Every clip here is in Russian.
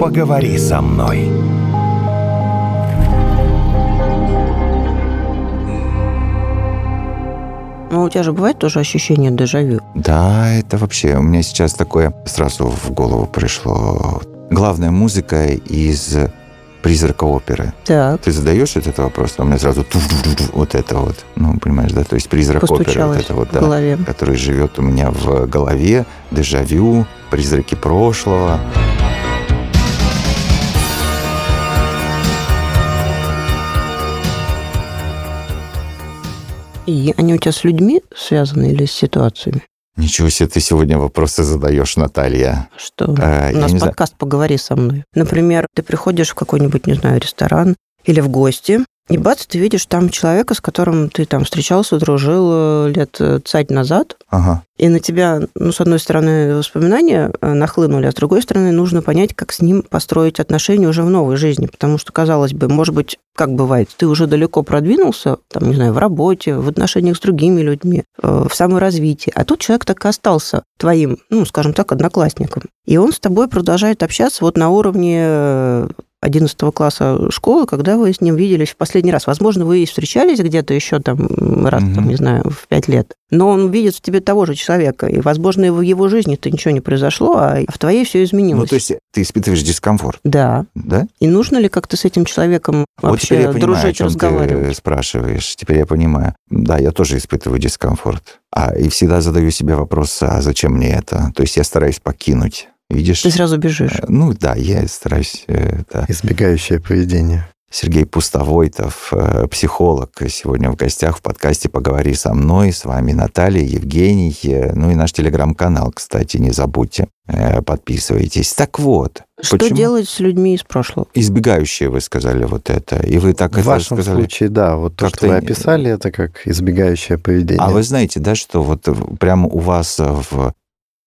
Поговори со мной. Ну, у тебя же бывает тоже ощущение дежавю? Да, это вообще... У меня сейчас такое сразу в голову пришло. Главная музыка из призрака оперы. Так. Ты задаешь этот вопрос, а у меня сразу вот это вот, ну, понимаешь, да, то есть призрак оперы, вот это вот, в да, голове. который живет у меня в голове, дежавю, призраки прошлого. И они у тебя с людьми связаны или с ситуациями? Ничего себе ты сегодня вопросы задаешь, Наталья. Что? А, У нас не знаю. подкаст «Поговори со мной». Например, ты приходишь в какой-нибудь, не знаю, ресторан или в гости, и бац, ты видишь там человека, с которым ты там встречался, дружил э, лет э, цать назад, Ага. и на тебя, ну, с одной стороны, воспоминания э, нахлынули, а с другой стороны, нужно понять, как с ним построить отношения уже в новой жизни. Потому что, казалось бы, может быть, как бывает, ты уже далеко продвинулся, там, не знаю, в работе, в отношениях с другими людьми, в саморазвитии, а тут человек так и остался твоим, ну, скажем так, одноклассником. И он с тобой продолжает общаться вот на уровне э, 11 класса школы, когда вы с ним виделись в последний раз. Возможно, вы и встречались где-то еще там раз, там, Мгм. не знаю, в пять лет. Но он видит в тебе того же человека, и, возможно, в его жизни-то ничего не произошло, а в твоей все изменилось. Ну, то есть ты испытываешь дискомфорт, Да. да? И нужно ли как-то с этим человеком вот теперь я вообще понимаю, о дружить, чем ты разговаривать? спрашиваешь. Теперь я понимаю. Да, я тоже испытываю дискомфорт. А, и всегда задаю себе вопрос, а зачем мне это? То есть я стараюсь покинуть. Видишь? Ты сразу бежишь. Э, Ну да, я стараюсь. э, да. Избегающее поведение. Сергей Пустовойтов, э, психолог, сегодня в гостях в подкасте «Поговори со мной». С вами Наталья, Евгений, э, ну и наш телеграм-канал, кстати, не забудьте, э, подписывайтесь. Так вот, Что почему- делать с людьми из прошлого? Избегающие, вы сказали вот это, и вы так В это вашем сказали. случае, да, вот то, Как-то что вы описали, это как избегающее поведение. А вы знаете, да, что вот прямо у вас в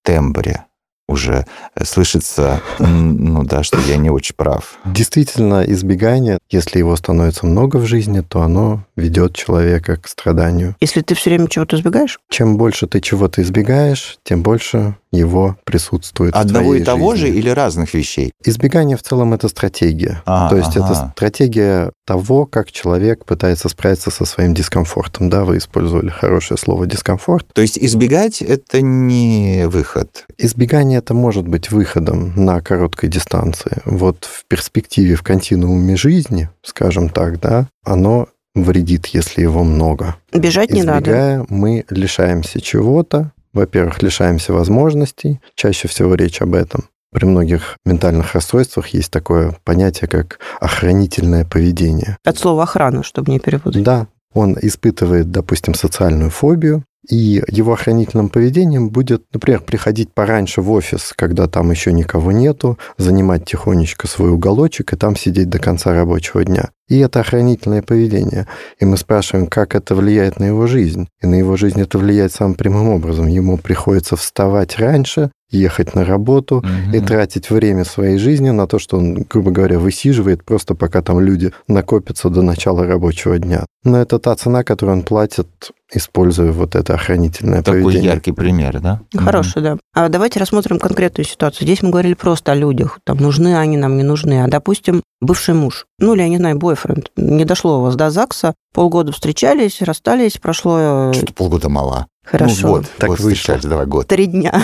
тембре уже э, слышится, ну да, что я не очень прав. Действительно, избегание, если его становится много в жизни, то оно ведет человека к страданию. Если ты все время чего-то избегаешь, Чем больше ты чего-то избегаешь, тем больше его присутствует в Одного твоей и того же жизни. или разных вещей? Избегание в целом это стратегия. А, То есть это ага. стратегия того, как человек пытается справиться со своим дискомфортом. Да, вы использовали хорошее слово дискомфорт. То есть избегать это не выход. Избегание это может быть выходом на короткой дистанции. Вот в перспективе, в континууме жизни, скажем так, да, оно вредит, если его много. бежать не надо. Избегая, мы лишаемся чего-то. Во-первых, лишаемся возможностей. Чаще всего речь об этом. При многих ментальных расстройствах есть такое понятие, как охранительное поведение. От слова охрана, чтобы не перепутать. Да, он испытывает, допустим, социальную фобию, и его охранительным поведением будет, например, приходить пораньше в офис, когда там еще никого нету, занимать тихонечко свой уголочек и там сидеть до конца рабочего дня. И это охранительное поведение. И мы спрашиваем, как это влияет на его жизнь. И на его жизнь это влияет самым прямым образом. Ему приходится вставать раньше, ехать на работу, и Мгм. тратить время своей жизни на то, что он, грубо говоря, высиживает просто пока там люди накопятся до начала рабочего дня. Но это та цена, которую он платит, используя вот это охранительное Такой поведение. яркий пример, да? Хороший, да. А давайте рассмотрим конкретную ситуацию. Здесь мы говорили просто о людях. Там нужны они, нам не нужны. А, допустим, бывший муж, ну или, я не знаю, бойфренд. Не дошло у вас до ЗАГСа, полгода встречались, расстались, прошло... э. Что-то полгода мало. Хорошо. Ну, год. Так год вышло. встречались, давай год. Три дня.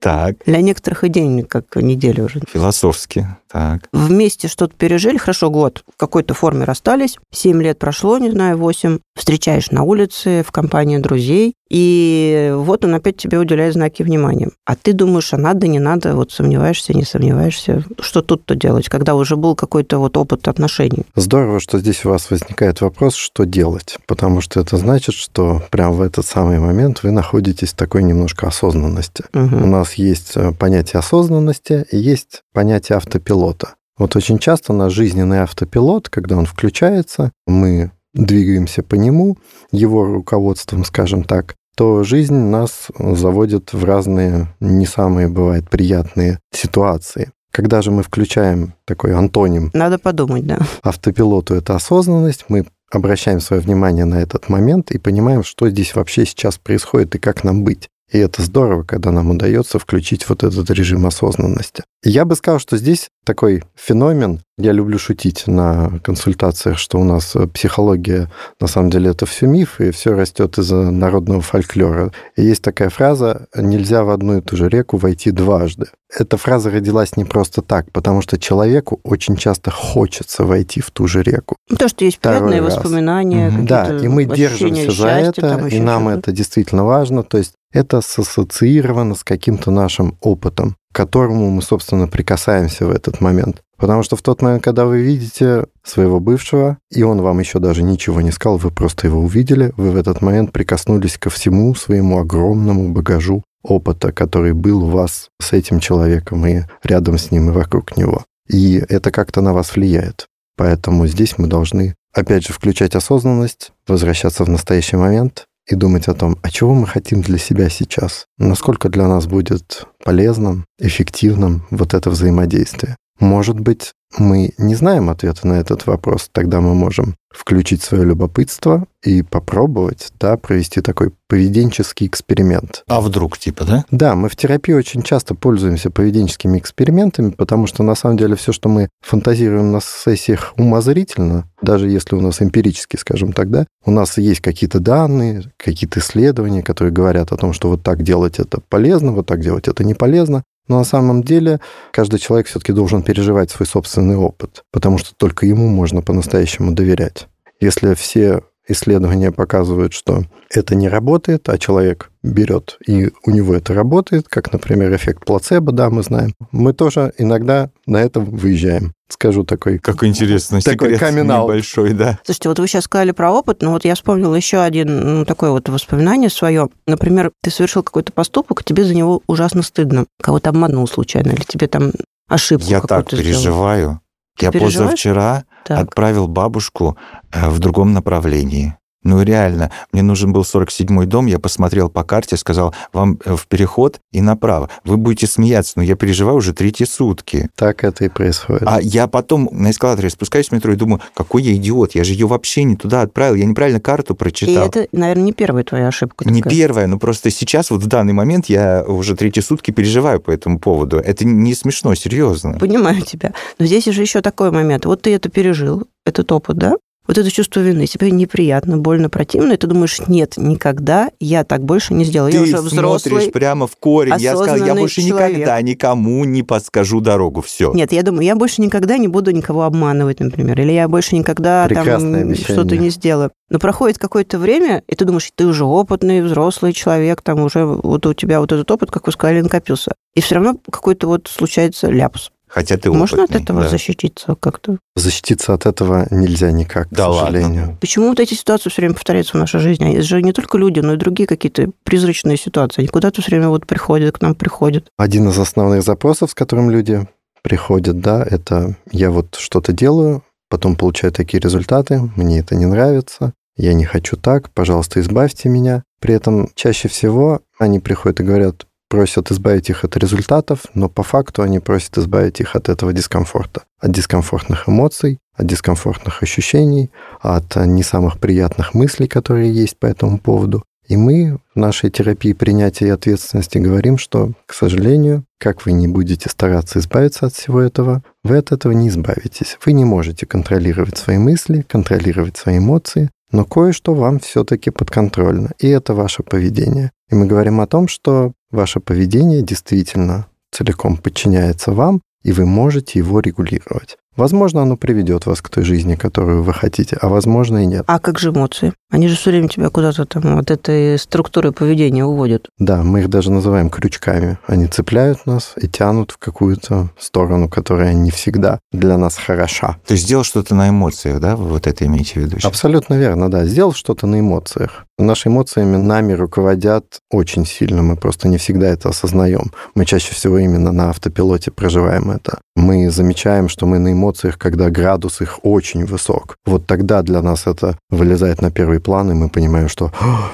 Так, Для некоторых и день, как неделя уже. философски. Так. Вместе что-то пережили, хорошо, год в какой-то форме расстались, семь лет прошло, не знаю, восемь, встречаешь на улице, в компании друзей, и вот он опять тебе уделяет знаки внимания. А ты думаешь, а надо, не надо, вот сомневаешься, не сомневаешься. Что тут-то делать, когда уже был какой-то вот опыт отношений? Здорово, что здесь у вас возникает вопрос, что делать, потому что это значит, что прямо в этот самый момент вы находитесь в такой немножко осознанности. У Мгм. нас есть э, понятие осознанности и есть понятие автопилота. Вот очень часто наш жизненный автопилот, когда он включается, мы двигаемся по нему, его руководством, скажем так, то жизнь нас заводит в разные, не самые, бывает, приятные ситуации. Когда же мы включаем такой антоним Надо подумать, да. автопилоту, это осознанность, мы обращаем свое внимание на этот момент и понимаем, что здесь вообще сейчас происходит и как нам быть. И это здорово, когда нам удается включить вот этот режим осознанности. Я бы сказал, что здесь такой феномен, я люблю шутить на консультациях, что у нас психология, на самом деле, это все миф, и все растет из народного фольклора. И есть такая фраза «нельзя в одну и ту же реку войти дважды». Эта фраза родилась не просто так, потому что человеку очень часто хочется войти в ту же реку. Ну, то, что есть приятные раз. воспоминания. Да, и мы держимся за это, и нам это действительно важно. То есть это ассоциировано с каким-то нашим опытом, к которому мы, собственно, прикасаемся в этот момент. Потому что в тот момент, когда вы видите своего бывшего, и он вам еще даже ничего не сказал, вы просто его увидели, вы в этот момент прикоснулись ко всему своему огромному багажу опыта, который был у вас с этим человеком и рядом с ним и вокруг него. И это как-то на вас влияет. Поэтому здесь мы должны, опять же, включать осознанность, возвращаться в настоящий момент и думать о том, а чего мы хотим для себя сейчас, насколько для нас будет полезным, эффективным вот это взаимодействие. Может быть, мы не знаем ответа на этот вопрос, тогда мы можем включить свое любопытство и попробовать, да, провести такой поведенческий эксперимент. А вдруг, типа, да? Да, мы в терапии очень часто пользуемся поведенческими экспериментами, потому что на самом деле все, что мы фантазируем на сессиях умозрительно, даже если у нас эмпирически, скажем так, да, у нас есть какие-то данные, какие-то исследования, которые говорят о том, что вот так делать это полезно, вот так делать это не полезно, но на самом деле каждый человек все-таки должен переживать свой собственный опыт, потому что только ему можно по-настоящему доверять. Если все исследования показывают, что это не работает, а человек берет, и у него это работает, как, например, эффект плацебо, да, мы знаем. Мы тоже иногда на этом выезжаем. Скажу такой... Как интересно, такой секрет небольшой, да. Слушайте, вот вы сейчас сказали про опыт, но вот я вспомнила еще один ну, такое вот воспоминание свое. Например, ты совершил какой-то поступок, и тебе за него ужасно стыдно. Кого-то обманул случайно, или тебе там ошибку Я так переживаю. Сделал. Ты я позавчера так. отправил бабушку э, в другом направлении. Ну, реально, мне нужен был 47-й дом, я посмотрел по карте, сказал, вам э, в переход и направо. Вы будете смеяться, но я переживаю уже третьи сутки. Так это и происходит. А я потом на эскалаторе спускаюсь в метро и думаю, какой я идиот, я же ее вообще не туда отправил, я неправильно карту прочитал. И это, наверное, не первая твоя ошибка. Не такая. первая, но просто сейчас, вот в данный момент, я уже третьи сутки переживаю по этому поводу. Это не смешно, серьезно. Понимаю тебя. Но здесь же еще такой момент. Вот ты это пережил, этот опыт, да? Вот это чувство вины, тебе неприятно, больно, противно, и ты думаешь, нет, никогда я так больше не сделаю. Ты я уже взрослый, смотришь прямо в корень. Я сказал, я больше человек. никогда никому не подскажу дорогу. Все. Нет, я думаю, я больше никогда не буду никого обманывать, например, или я больше никогда там что-то не сделаю. Но проходит какое-то время, и ты думаешь, ты уже опытный, взрослый человек, там уже вот у тебя вот этот опыт, как вы сказали, накопился. И все равно какой-то вот случается ляпс. Хотя ты Можно опытный, от этого да. защититься как-то? Защититься от этого нельзя никак, да к сожалению. Ладно. Почему вот эти ситуации все время повторяются в нашей жизни? Это же не только люди, но и другие какие-то призрачные ситуации. Они куда-то все время вот приходят, к нам приходят. Один из основных запросов, с которым люди приходят, да, это я вот что-то делаю, потом получаю такие результаты, мне это не нравится, я не хочу так, пожалуйста, избавьте меня. При этом чаще всего они приходят и говорят, просят избавить их от результатов, но по факту они просят избавить их от этого дискомфорта, от дискомфортных эмоций, от дискомфортных ощущений, от не самых приятных мыслей, которые есть по этому поводу. И мы в нашей терапии принятия и ответственности говорим, что, к сожалению, как вы не будете стараться избавиться от всего этого, вы от этого не избавитесь. Вы не можете контролировать свои мысли, контролировать свои эмоции, но кое-что вам все-таки подконтрольно, и это ваше поведение. И мы говорим о том, что ваше поведение действительно целиком подчиняется вам, и вы можете его регулировать. Возможно, оно приведет вас к той жизни, которую вы хотите, а возможно и нет. А как же эмоции? Они же все время тебя куда-то там вот этой структурой поведения уводят. Да, мы их даже называем крючками. Они цепляют нас и тянут в какую-то сторону, которая не всегда для нас хороша. Ты сделал что-то на эмоциях, да? Вы вот это имеете в виду? Сейчас? Абсолютно верно, да. Сделал что-то на эмоциях. Наши эмоциями нами руководят очень сильно. Мы просто не всегда это осознаем. Мы чаще всего именно на автопилоте проживаем это. Мы замечаем, что мы на эмоциях, когда градус их очень высок. Вот тогда для нас это вылезает на первый план, и мы понимаем, что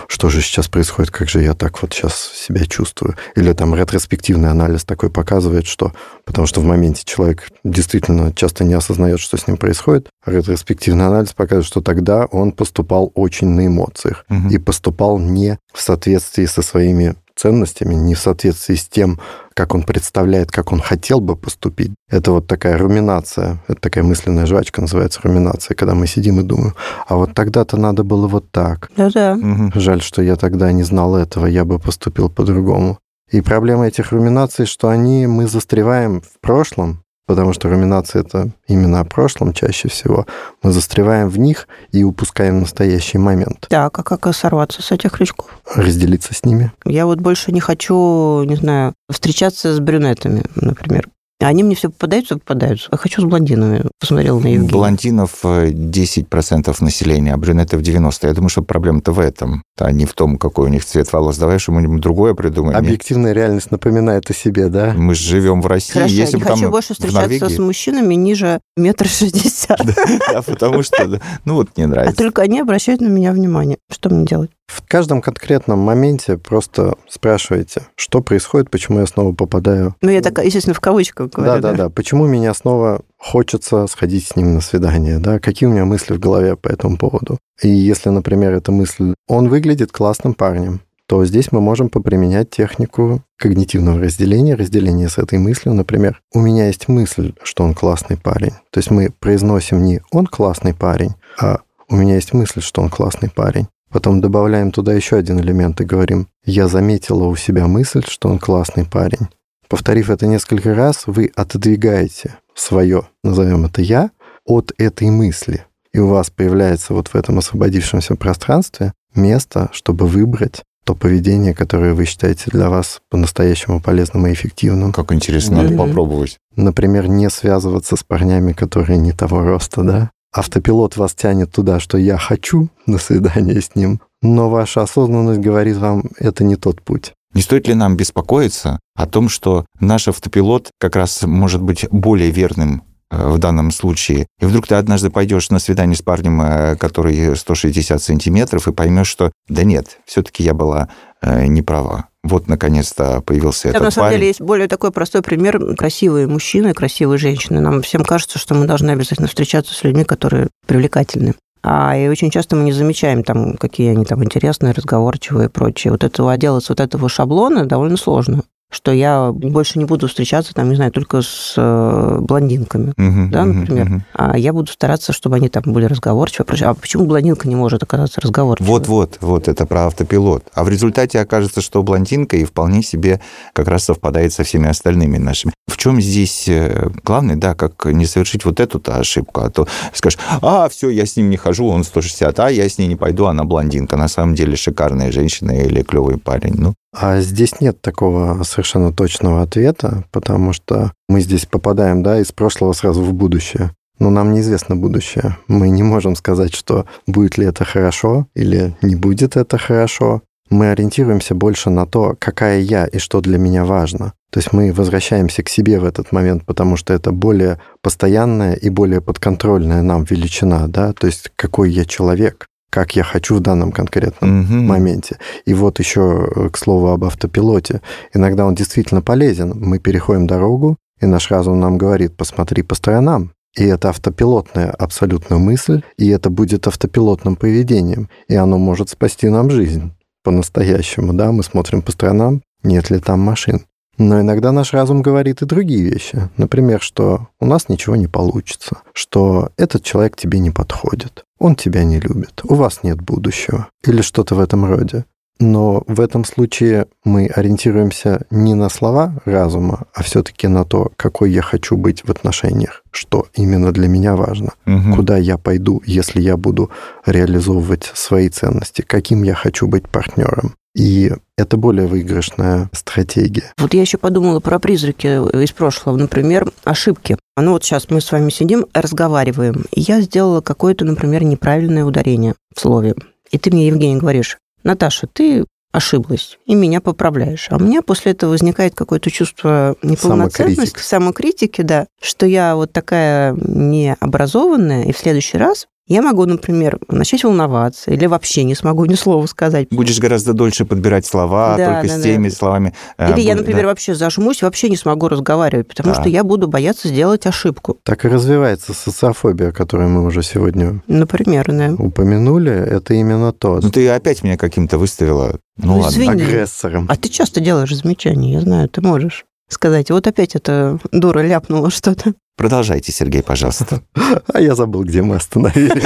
что же сейчас происходит, как же я так вот сейчас себя чувствую. Или там ретроспективный анализ такой показывает, что... Потому что в моменте человек действительно часто не осознает, что с ним происходит. А ретроспективный анализ показывает, что тогда он поступал очень на эмоциях. Угу. И поступал не в соответствии со своими ценностями, не в соответствии с тем, как он представляет, как он хотел бы поступить. Это вот такая руминация, это такая мысленная жвачка называется руминация, когда мы сидим и думаем, а вот тогда-то надо было вот так. Да-да. Жаль, что я тогда не знал этого, я бы поступил по-другому. И проблема этих руминаций, что они, мы застреваем в прошлом, потому что руминация — это именно о прошлом чаще всего. Мы застреваем в них и упускаем настоящий момент. Так, а как сорваться с этих крючков? Разделиться с ними. Я вот больше не хочу, не знаю, встречаться с брюнетами, например. Они мне все попадаются, попадаются. Я хочу с блондинами. Посмотрел на Евгения. Блондинов 10% э, населения, а брюнетов 90%. Я думаю, что проблема-то в этом, а не в том, какой у них цвет волос. Давай что-нибудь другое придумаем. Объективная реальность напоминает о себе, да? Мы же живем в России. Хорошо, Если я не хочу там больше встречаться Норвегии- с мужчинами ниже метра шестьдесят. Да, потому что, ну вот не А нравится. только они обращают на меня внимание. Что мне делать? В каждом конкретном моменте просто спрашивайте, что происходит, почему я снова попадаю. Ну, я так, естественно, в кавычках говорю. Да, да, да. Почему меня снова хочется сходить с ним на свидание, да? Какие у меня мысли в голове по этому поводу? И если, например, эта мысль, он выглядит классным парнем, то здесь мы можем поприменять технику когнитивного разделения, разделения с этой мыслью. Например, у меня есть мысль, что он классный парень. То есть мы произносим не «он классный парень», а «у меня есть мысль, что он классный парень». Потом добавляем туда еще один элемент и говорим «я заметила у себя мысль, что он классный парень». Повторив это несколько раз, вы отодвигаете свое, назовем это «я», от этой мысли. И у вас появляется вот в этом освободившемся пространстве место, чтобы выбрать то поведение, которое вы считаете для вас по-настоящему полезным и эффективным. Как интересно, надо попробовать. Например, не связываться с парнями, которые не того роста, да? Автопилот вас тянет туда, что я хочу на свидание с ним, но ваша осознанность говорит вам, это не тот путь. Не стоит ли нам беспокоиться о том, что наш автопилот как раз может быть более верным в данном случае. И вдруг ты однажды пойдешь на свидание с парнем, э, который 160 сантиметров, и поймешь, что да нет, все-таки я была э, не права. Вот, наконец-то, появился Там, этот на самом парень. деле, есть более такой простой пример. Красивые мужчины, красивые женщины. Нам всем кажется, что мы должны обязательно встречаться с людьми, которые привлекательны. А и очень часто мы не замечаем, там, какие они там интересные, разговорчивые и прочее. Вот этого отделаться от этого шаблона довольно сложно. Что я больше не буду встречаться, там, не знаю, только с э, блондинками. Мгм, да, например. мгм. А я буду стараться, чтобы они там были разговорчивы. А почему блондинка не может оказаться разговорчивой? Вот-вот, вот это про автопилот. А в результате окажется, что блондинка и вполне себе как раз совпадает со всеми остальными нашими. В чем здесь э, главное, да, как не совершить вот эту-то ошибку, а то скажешь, а, все, я с ним не хожу, он 160, а я с ней не пойду, она блондинка. На самом деле шикарная женщина или клевый парень. Ну, А здесь нет такого совершенно точного ответа, потому что мы здесь попадаем, да, из прошлого сразу в будущее. Но нам неизвестно будущее. Мы не можем сказать, что будет ли это хорошо или не будет это хорошо. Мы ориентируемся больше на то, какая я и что для меня важно. То есть мы возвращаемся к себе в этот момент, потому что это более постоянная и более подконтрольная нам величина, да, то есть какой я человек, как я хочу в данном конкретном мгм. моменте. И вот еще э, к слову об автопилоте. Иногда он действительно полезен. Мы переходим дорогу, и наш разум нам говорит, посмотри по сторонам. И это автопилотная абсолютно мысль, и это будет автопилотным поведением. И оно может спасти нам жизнь по-настоящему. Да? Мы смотрим по сторонам, нет ли там машин. Но иногда наш разум говорит и другие вещи. Например, что у нас ничего не получится, что этот человек тебе не подходит, он тебя не любит, у вас нет будущего или что-то в этом роде. Но в этом случае мы ориентируемся не на слова разума, а все-таки на то, какой я хочу быть в отношениях, что именно для меня важно, Мгм. куда я пойду, если я буду реализовывать свои ценности, каким я хочу быть партнером. И это более выигрышная стратегия. Вот я еще подумала про призраки из прошлого, например, ошибки. Ну вот сейчас мы с вами сидим, разговариваем, и я сделала какое-то, например, неправильное ударение в слове. И ты мне, Евгений, говоришь, Наташа, ты ошиблась, и меня поправляешь. А у меня после этого возникает какое-то чувство неполноценности, Самокритик. самокритики, да, что я вот такая необразованная, и в следующий раз Я могу, например, начать волноваться или вообще не смогу ни слова сказать. Будешь гораздо дольше подбирать слова, Да, только да, с да. теми словами. э, Или я, будет, например, да. вообще зажмусь, вообще не смогу разговаривать, потому Да. что я буду бояться сделать ошибку. Так и развивается социофобия, которую мы уже сегодня Например, да. упомянули. Это именно то. Ну, ты опять меня каким-то выставила. Ну, Ну, ладно. извини. Агрессором. А ты часто делаешь замечания, я знаю, ты можешь сказать. Вот опять эта дура ляпнула что-то. Продолжайте, Сергей, пожалуйста. А я забыл, где мы остановились.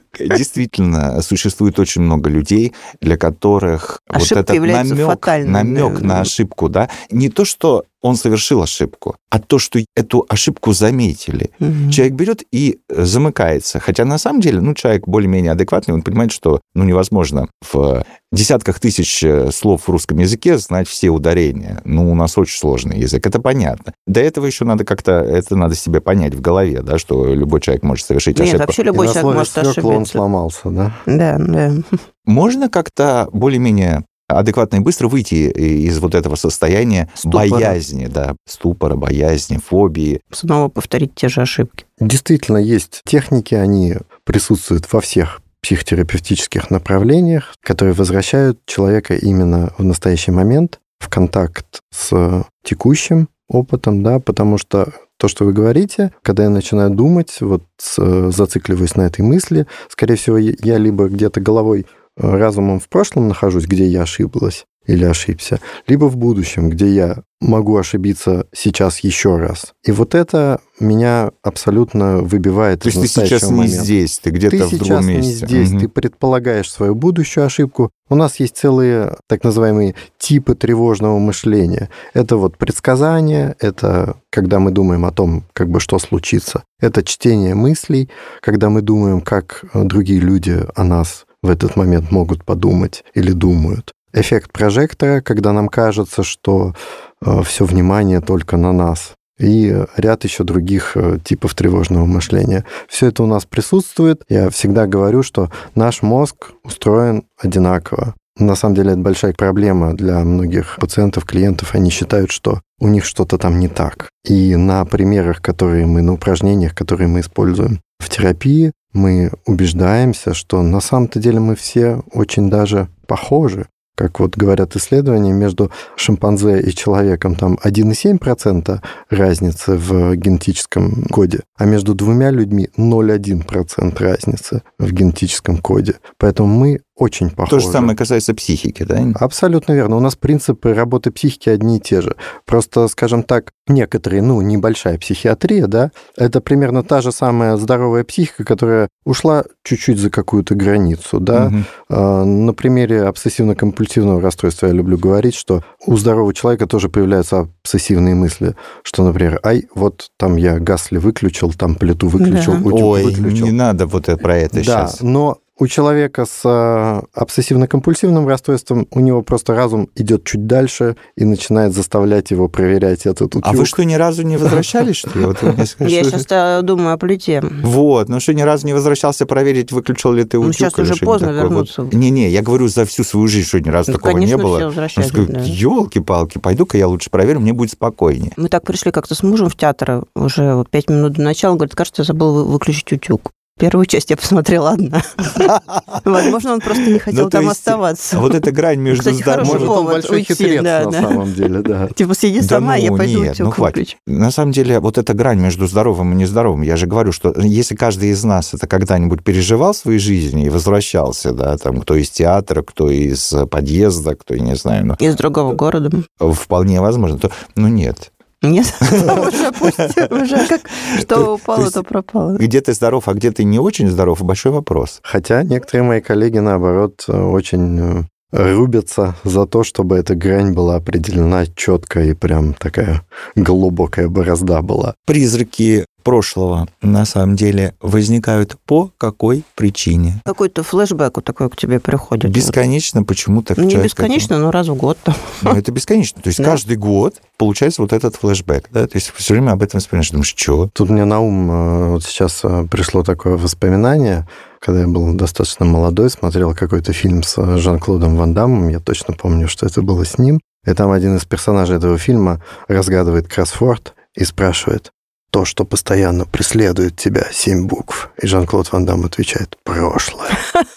Действительно, существует очень много людей, для которых Ошибка вот этот намек, намек да. на ошибку, да, не то, что он совершил ошибку, а то, что эту ошибку заметили. Мгм. Человек берет и э, замыкается. Хотя на самом деле, ну, человек более-менее адекватный, он понимает, что ну, невозможно в десятках тысяч э, слов в русском языке знать все ударения. Ну, у нас очень сложный язык, это понятно. До этого еще надо как-то, это надо себе понять в голове, да, что любой человек может совершить Нет, ошибку. вообще И любой человек может «свекла» он ошибиться. Сломался, да? Да, да. Можно как-то более-менее адекватно и быстро выйти из вот этого состояния Ступора. боязни, да, ступора, боязни, фобии. Снова повторить те же ошибки. Действительно, есть техники, они присутствуют во всех психотерапевтических направлениях, которые возвращают человека именно в настоящий момент в контакт с текущим опытом, да, потому что то, что вы говорите, когда я начинаю думать, вот с- зацикливаюсь на этой мысли, скорее всего, я либо где-то головой, э, разумом в прошлом нахожусь, где я ошиблась или ошибся, либо в будущем, где я могу ошибиться сейчас еще раз. И вот это меня абсолютно выбивает То есть ты сейчас настоящего не момента. здесь, ты где-то Ты в другом сейчас месте. не здесь, Мгм. ты предполагаешь свою будущую ошибку. У нас есть целые так называемые типы тревожного мышления. Это вот предсказание, это когда мы думаем о том, как бы что случится. Это чтение мыслей, когда мы думаем, как э, другие люди о нас в этот момент могут подумать или думают. Эффект прожектора, когда нам кажется, что все внимание только на нас. И ряд еще других э, типов тревожного мышления. Все это у нас присутствует. Я всегда говорю, что наш мозг устроен одинаково. На самом деле это большая проблема для многих пациентов, клиентов. Они считают, что у них что-то там не так. И на примерах, которые мы, на упражнениях, которые мы используем в терапии, мы убеждаемся, что на самом-то деле мы все очень даже похожи. Как вот говорят исследования, между шимпанзе и человеком там 1,7% разницы в генетическом коде, а между двумя людьми 0,1% разницы в генетическом коде. Поэтому мы очень похожи. То же самое касается психики, да? Абсолютно верно. У нас принципы работы психики одни и те же. Просто, скажем так, некоторые, ну, небольшая психиатрия, да, это примерно та же самая здоровая психика, которая ушла чуть-чуть за какую-то границу, да. А, На примере обсессивно-компульсивного расстройства я люблю говорить, что у здорового человека тоже появляются обсессивные мысли, что, например, ай, вот там я газ ли выключил, там плиту выключил, Да. утюг Ой, выключил. не надо вот это, про это Да, сейчас. но у человека с э, обсессивно-компульсивным расстройством у него просто разум идет чуть дальше и начинает заставлять его проверять этот утюг. А вы что, ни разу не возвращались, что ли? Вот Я сейчас думаю о плите. Вот, ну что, ни разу не возвращался проверить, выключил ли ты Ну, утюг? сейчас или уже поздно вернуться. Не-не, я говорю за всю свою жизнь, что ни разу Ну, такого не было. елки-палки, пойду-ка я лучше проверю, мне будет спокойнее. Мы так пришли как-то с мужем в театр уже вот пять минут до начала. Он говорит, кажется, я забыл вы- выключить утюг. Первую часть я посмотрела одна. Возможно, он просто не хотел то там оставаться. Вот эта грань между здоровьем... большой хитрец на самом деле, да. Типа, сиди сама, я ну, пойду нет, утюг ну хватит. На самом деле, вот эта грань между здоровым и нездоровым, я же говорю, что если каждый из нас это когда-нибудь переживал в своей жизни и возвращался, да, там, кто из театра, кто из подъезда, кто, я не знаю, ну, Из другого города. вполне возможно, то, ну, нет. Нет, уже пусть, уже как что То упало, то пропало. Где ты здоров, а где ты не очень здоров, большой вопрос. Хотя некоторые мои коллеги, наоборот, очень э, рубятся за то, чтобы эта грань была определена четко и прям такая глубокая борозда была. Призраки прошлого на самом деле возникают по какой причине? Какой-то флешбэк вот такой к тебе приходит. Бесконечно почему-то не бесконечно, но раз в год. там. Ну, это бесконечно. То есть Да. каждый год получается вот этот флешбэк. Да? То есть все время об этом вспоминаешь. Думаешь, что? Тут мне на ум э, вот сейчас э, пришло такое воспоминание, когда я был достаточно молодой, смотрел какой-то фильм с э, Жан-Клодом Ван Даммом, я точно помню, что это было с ним, и там один из персонажей этого фильма разгадывает кроссворд и спрашивает, то, что постоянно преследует тебя, семь букв. И Жан-Клод Ван Дам отвечает, прошлое.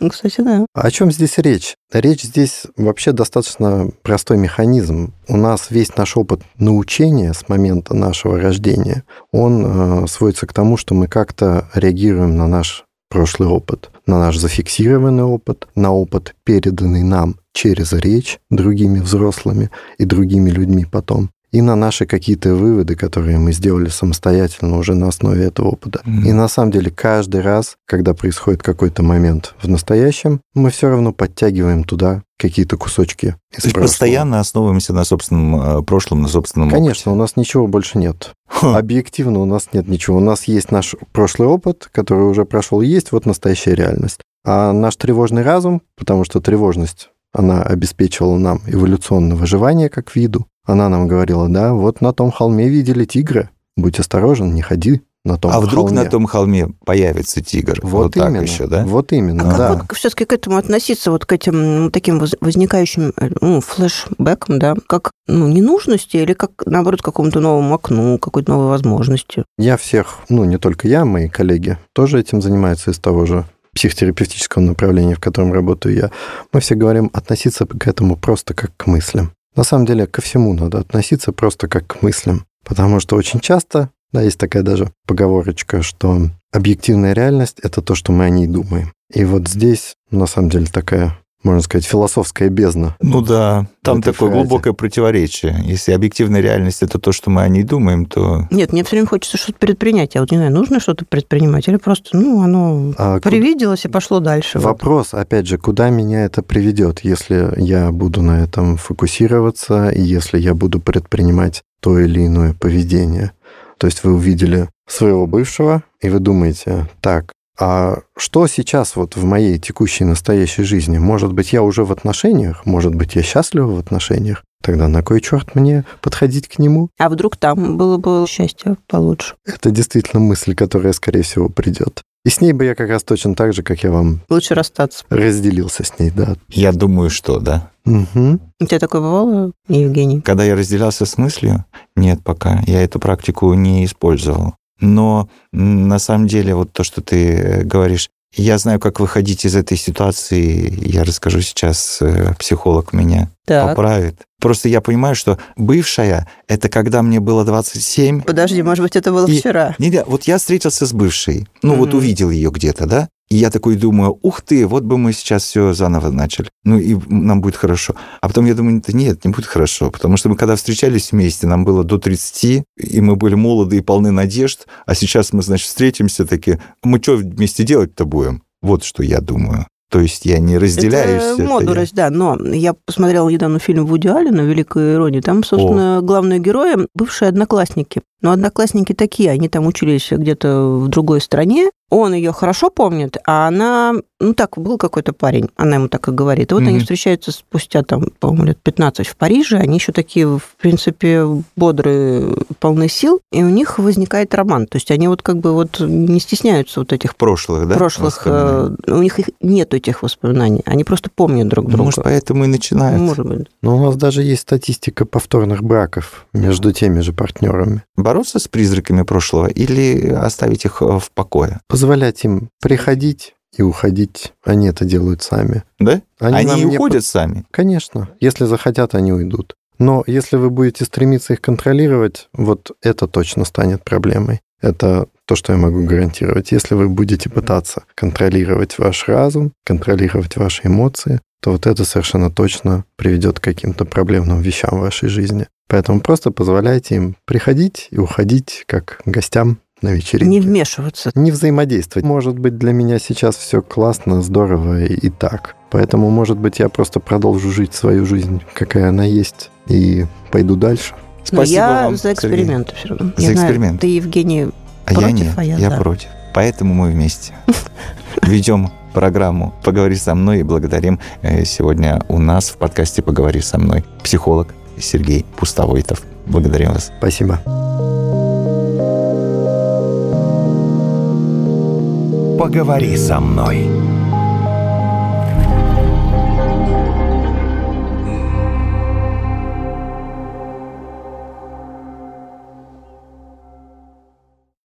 Ну, кстати, да. О чем здесь речь? Речь здесь вообще достаточно простой механизм. У нас весь наш опыт научения с момента нашего рождения, он э, сводится к тому, что мы как-то реагируем на наш прошлый опыт, на наш зафиксированный опыт, на опыт, переданный нам через речь другими взрослыми и другими людьми потом и на наши какие-то выводы, которые мы сделали самостоятельно уже на основе этого опыта. Mm-hmm. И на самом деле каждый раз, когда происходит какой-то момент в настоящем, мы все равно подтягиваем туда какие-то кусочки из То есть постоянно основываемся на собственном э, прошлом, на собственном Конечно, опыте. у нас ничего больше нет. Ха. Объективно у нас нет ничего. У нас есть наш прошлый опыт, который уже прошел, есть вот настоящая реальность. А наш тревожный разум, потому что тревожность она обеспечивала нам эволюционное выживание как виду. Она нам говорила, да, вот на том холме видели тигра, будь осторожен, не ходи на том А вдруг холме. на том холме появится тигр? Вот, вот именно, так еще, да? Вот именно, а да. как вот все-таки к этому относиться, вот к этим таким возникающим ну, флешбекам, да, как ну, ненужности или как, наоборот, какому-то новому окну, какой-то новой возможности? Я всех, ну, не только я, мои коллеги тоже этим занимаются из того же психотерапевтического направления, в котором работаю я, мы все говорим относиться к этому просто как к мыслям. На самом деле ко всему надо относиться просто как к мыслям, потому что очень часто, да, есть такая даже поговорочка, что объективная реальность — это то, что мы о ней думаем. И вот здесь, на самом деле, такая можно сказать, философская бездна. Ну да, там такое фразе. глубокое противоречие. Если объективная реальность это то, что мы о ней думаем, то... Нет, мне все время хочется что-то предпринять. Я вот не знаю, нужно что-то предпринимать или просто, ну, оно а привиделось и пошло дальше. Вопрос, вот. опять же, куда меня это приведет, если я буду на этом фокусироваться, и если я буду предпринимать то или иное поведение. То есть вы увидели своего бывшего, и вы думаете, так, а что сейчас вот в моей текущей настоящей жизни? Может быть, я уже в отношениях? Может быть, я счастлива в отношениях? Тогда на кой черт мне подходить к нему? А вдруг там было бы счастье получше? Это действительно мысль, которая, скорее всего, придет. И с ней бы я как раз точно так же, как я вам... Лучше расстаться. Разделился с ней, да. Я думаю, что, да. Угу. У тебя такое бывало, Евгений? Когда я разделялся с мыслью, нет пока. Я эту практику не использовал. Но на самом деле вот то, что ты э, говоришь, я знаю, как выходить из этой ситуации. Я расскажу сейчас, э, психолог меня так. поправит. Просто я понимаю, что бывшая — это когда мне было 27. Подожди, может быть, это было и... вчера? Не, не, вот я встретился с бывшей, ну mm-hmm. вот увидел ее где-то, да, и я такой думаю, ух ты, вот бы мы сейчас все заново начали. Ну и нам будет хорошо. А потом я думаю, да нет, не будет хорошо. Потому что мы когда встречались вместе, нам было до 30, и мы были молоды и полны надежд. А сейчас мы, значит, встретимся такие, мы что вместе делать-то будем? Вот что я думаю. То есть я не разделяю это все это. да. Но я посмотрела недавно фильм Вуди Аллена «Великая ирония». Там, собственно, О. главные герои – бывшие одноклассники. Но одноклассники такие, они там учились где-то в другой стране, он ее хорошо помнит, а она, ну так, был какой-то парень, она ему так и говорит. И вот mm-hmm. они встречаются спустя, там, по-моему, лет 15 в Париже, они еще такие, в принципе, бодрые, полны сил, и у них возникает роман. То есть они вот как бы вот не стесняются вот этих... Прошлых, да? Прошлых. Э, у них их нет этих воспоминаний, они просто помнят друг друга. Может, поэтому и начинают. Может быть. Но у нас даже есть статистика повторных браков между теми же партнерами. Бороться с призраками прошлого или оставить их в покое? позволять им приходить и уходить. Они это делают сами. Да? Они, они уходят по... сами? Конечно. Если захотят, они уйдут. Но если вы будете стремиться их контролировать, вот это точно станет проблемой. Это то, что я могу гарантировать. Если вы будете пытаться контролировать ваш разум, контролировать ваши эмоции, то вот это совершенно точно приведет к каким-то проблемным вещам в вашей жизни. Поэтому просто позволяйте им приходить и уходить как гостям на вечеринке. Не вмешиваться. Не взаимодействовать. Может быть, для меня сейчас все классно, здорово и, и так. Поэтому, может быть, я просто продолжу жить свою жизнь, какая она есть, и пойду дальше. Спасибо Но я вам, за эксперименты все равно. За эксперимент. Ты, Евгений, а против, я нет, а я, я за. против. Поэтому мы вместе ведем программу «Поговори со мной» и благодарим э, сегодня у нас в подкасте «Поговори со мной» психолог Сергей Пустовойтов. Благодарим вас. Спасибо. «Поговори со мной».